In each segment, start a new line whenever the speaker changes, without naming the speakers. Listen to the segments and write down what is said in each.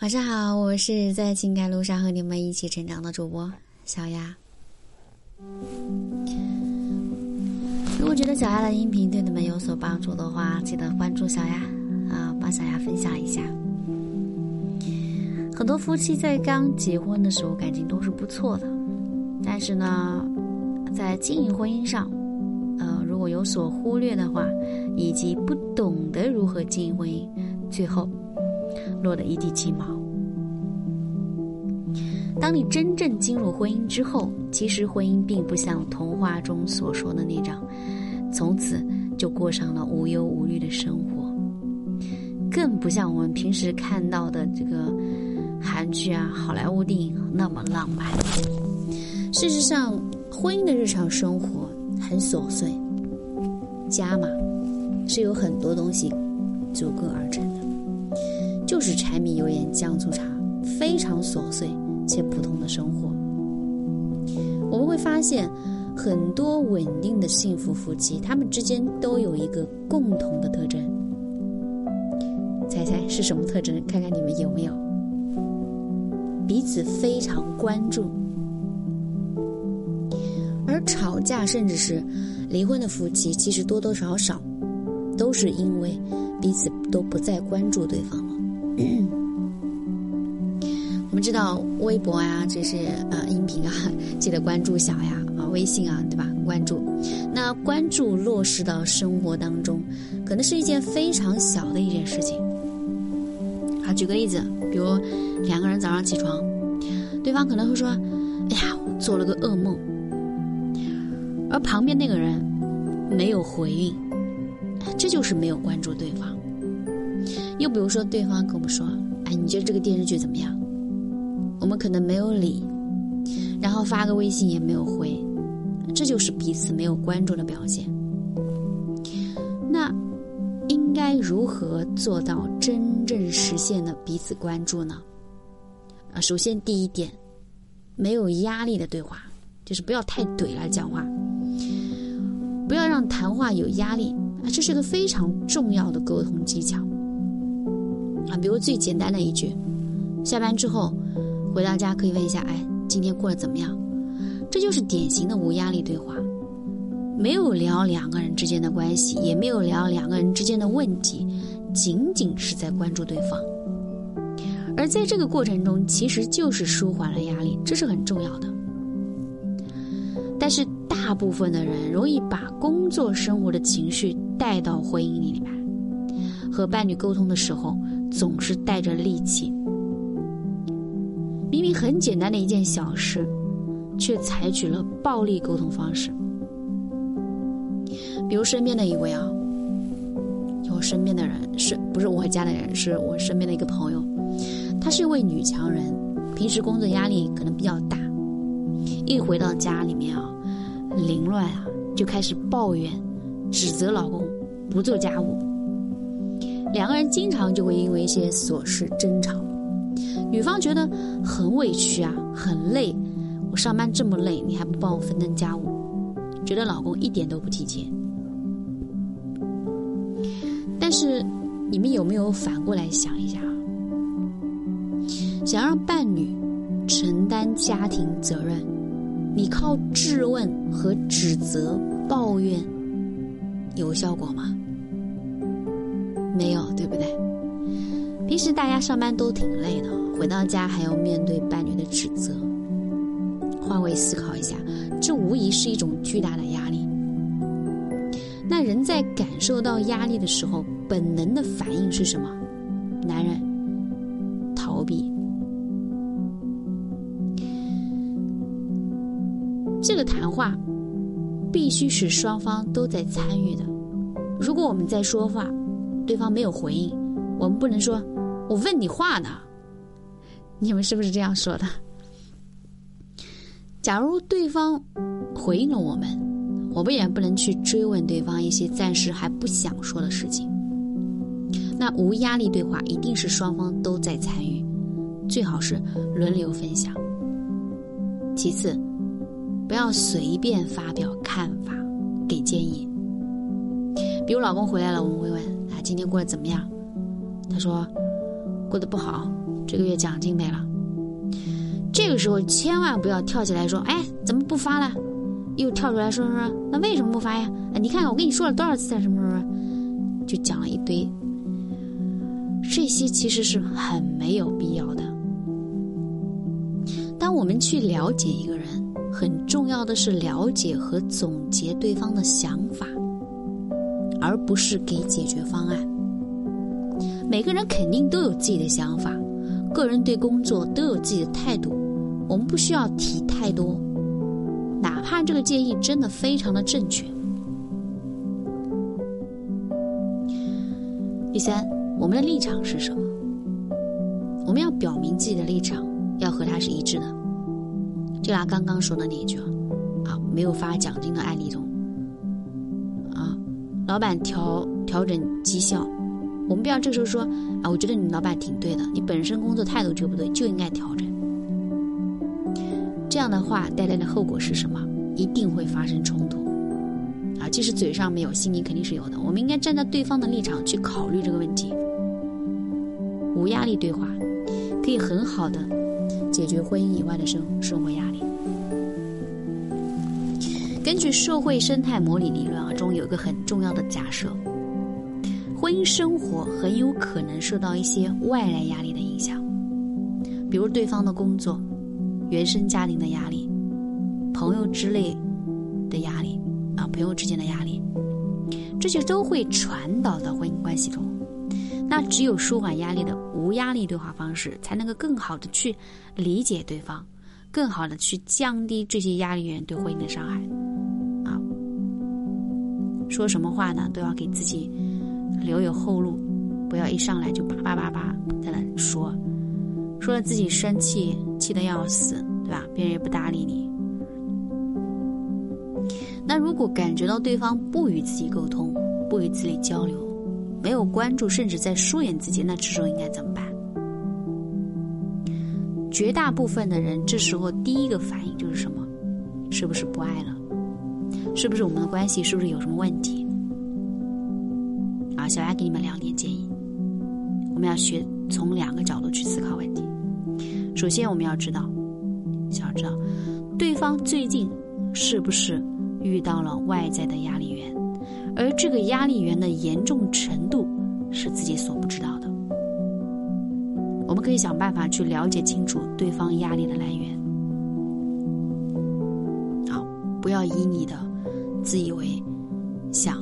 晚上好，我是在情感路上和你们一起成长的主播小丫。如果觉得小丫的音频对你们有所帮助的话，记得关注小丫啊，帮小丫分享一下。很多夫妻在刚结婚的时候感情都是不错的，但是呢，在经营婚姻上，呃，如果有所忽略的话，以及不懂得如何经营婚姻，最后。落得一地鸡毛。当你真正进入婚姻之后，其实婚姻并不像童话中所说的那样，从此就过上了无忧无虑的生活，更不像我们平时看到的这个韩剧啊、好莱坞电影那么浪漫。事实上，婚姻的日常生活很琐碎，家嘛，是有很多东西组构而成。就是柴米油盐酱醋茶，非常琐碎且普通的生活。我们会发现，很多稳定的幸福夫妻，他们之间都有一个共同的特征。猜猜是什么特征？看看你们有没有？彼此非常关注。而吵架甚至是离婚的夫妻，其实多多少少都是因为彼此都不再关注对方。我们知道微博呀，这些呃音频啊，记得关注小呀啊，微信啊，对吧？关注，那关注落实到生活当中，可能是一件非常小的一件事情。好，举个例子，比如两个人早上起床，对方可能会说：“哎呀，我做了个噩梦。”而旁边那个人没有回应，这就是没有关注对方。又比如说，对方跟我们说：“哎，你觉得这个电视剧怎么样？”我们可能没有理，然后发个微信也没有回，这就是彼此没有关注的表现。那应该如何做到真正实现的彼此关注呢？啊，首先第一点，没有压力的对话，就是不要太怼来讲话，不要让谈话有压力啊，这是个非常重要的沟通技巧。啊，比如最简单的一句，下班之后回到家可以问一下，哎，今天过得怎么样？这就是典型的无压力对话，没有聊两个人之间的关系，也没有聊两个人之间的问题，仅仅是在关注对方。而在这个过程中，其实就是舒缓了压力，这是很重要的。但是大部分的人容易把工作生活的情绪带到婚姻里面，和伴侣沟通的时候。总是带着戾气，明明很简单的一件小事，却采取了暴力沟通方式。比如身边的一位啊，我身边的人是不是我家的人？是我身边的一个朋友，她是一位女强人，平时工作压力可能比较大，一回到家里面啊，凌乱啊，就开始抱怨、指责老公不做家务。两个人经常就会因为一些琐事争吵，女方觉得很委屈啊，很累。我上班这么累，你还不帮我分担家务，觉得老公一点都不体贴。但是，你们有没有反过来想一下啊？想让伴侣承担家庭责任，你靠质问和指责、抱怨有效果吗？没有，对不对？平时大家上班都挺累的，回到家还要面对伴侣的指责。换位思考一下，这无疑是一种巨大的压力。那人在感受到压力的时候，本能的反应是什么？男人逃避。这个谈话必须是双方都在参与的。如果我们在说话，对方没有回应，我们不能说“我问你话呢”，你们是不是这样说的？假如对方回应了我们，我们也不能去追问对方一些暂时还不想说的事情。那无压力对话一定是双方都在参与，最好是轮流分享。其次，不要随便发表看法、给建议。比如老公回来了，我们会问。今天过得怎么样？他说过得不好，这个月奖金没了。这个时候千万不要跳起来说：“哎，怎么不发了？”又跳出来说说：“那为什么不发呀？你看看我跟你说了多少次啊，什么什么，就讲了一堆。这些其实是很没有必要的。当我们去了解一个人，很重要的是了解和总结对方的想法，而不是给解决方案。每个人肯定都有自己的想法，个人对工作都有自己的态度。我们不需要提太多，哪怕这个建议真的非常的正确。第三，我们的立场是什么？我们要表明自己的立场，要和他是一致的。就拿刚刚说的那一句啊，没有发奖金的案例中，老板调调整绩效，我们不要这时候说啊，我觉得你老板挺对的，你本身工作态度就不对，就应该调整。这样的话带来的后果是什么？一定会发生冲突，啊，即使嘴上没有，心里肯定是有的。我们应该站在对方的立场去考虑这个问题。无压力对话，可以很好的解决婚姻以外的生生活压力。根据社会生态模拟理论啊，中有一个很重要的假设：婚姻生活很有可能受到一些外来压力的影响，比如对方的工作。原生家庭的压力，朋友之类的压力啊，朋友之间的压力，这些都会传导到婚姻关系中。那只有舒缓压力的无压力对话方式，才能够更好的去理解对方，更好的去降低这些压力源对婚姻的伤害。说什么话呢，都要给自己留有后路，不要一上来就叭叭叭叭在那说。说了自己生气，气得要死，对吧？别人也不搭理你。那如果感觉到对方不与自己沟通，不与自己交流，没有关注，甚至在疏远自己，那这时候应该怎么办？绝大部分的人这时候第一个反应就是什么？是不是不爱了？是不是我们的关系是不是有什么问题？啊，小丫给你们两点建议，我们要学从两个角度去思考问题。首先，我们要知道，想要知道对方最近是不是遇到了外在的压力源，而这个压力源的严重程度是自己所不知道的。我们可以想办法去了解清楚对方压力的来源。不要以你的自以为想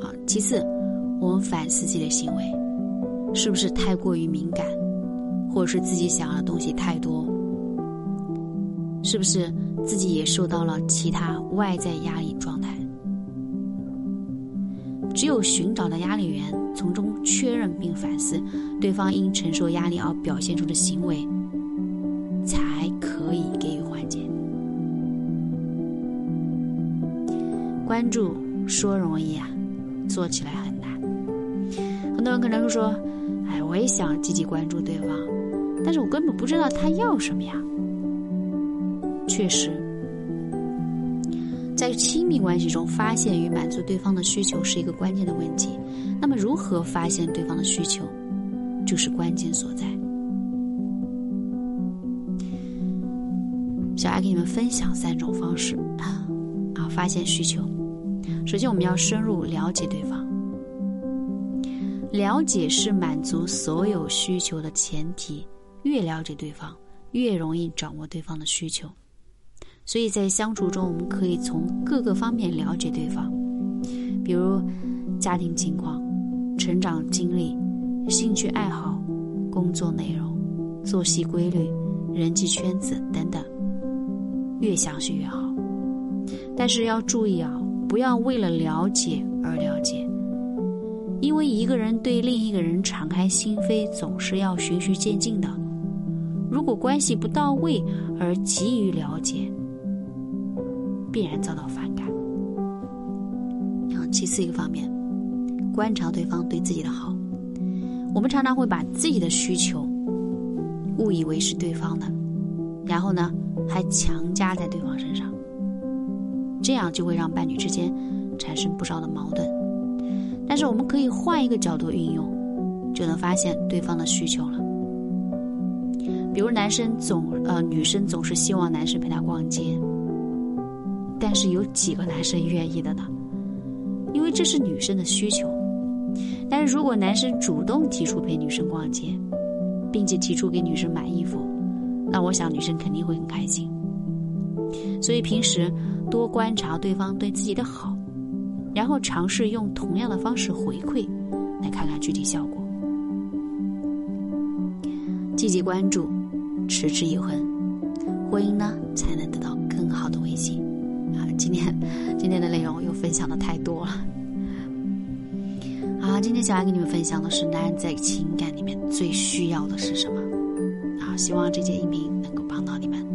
啊。其次，我们反思自己的行为，是不是太过于敏感？或者是自己想要的东西太多，是不是自己也受到了其他外在压力状态？只有寻找到压力源，从中确认并反思对方因承受压力而表现出的行为，关注说容易啊，做起来很难。很多人可能会说：“哎，我也想积极关注对方。”但是我根本不知道他要什么呀。确实，在亲密关系中，发现与满足对方的需求是一个关键的问题。那么，如何发现对方的需求，就是关键所在。小爱给你们分享三种方式啊，发现需求。首先，我们要深入了解对方。了解是满足所有需求的前提。越了解对方，越容易掌握对方的需求。所以在相处中，我们可以从各个方面了解对方，比如家庭情况、成长经历、兴趣爱好、工作内容、作息规律、人际圈子等等，越详细越好。但是要注意啊，不要为了了解而了解，因为一个人对另一个人敞开心扉，总是要循序渐进的。如果关系不到位而急于了解，必然遭到反感。然后，其次一个方面，观察对方对自己的好。我们常常会把自己的需求误以为是对方的，然后呢，还强加在对方身上，这样就会让伴侣之间产生不少的矛盾。但是，我们可以换一个角度运用，就能发现对方的需求了。比如男生总呃女生总是希望男生陪她逛街，但是有几个男生愿意的呢？因为这是女生的需求。但是如果男生主动提出陪女生逛街，并且提出给女生买衣服，那我想女生肯定会很开心。所以平时多观察对方对自己的好，然后尝试用同样的方式回馈，来看看具体效果。积极关注，持之以恒，婚姻呢才能得到更好的维系。啊，今天今天的内容又分享的太多了。好，今天小爱跟你们分享的是男人在情感里面最需要的是什么？好，希望这节音频能够帮到你们。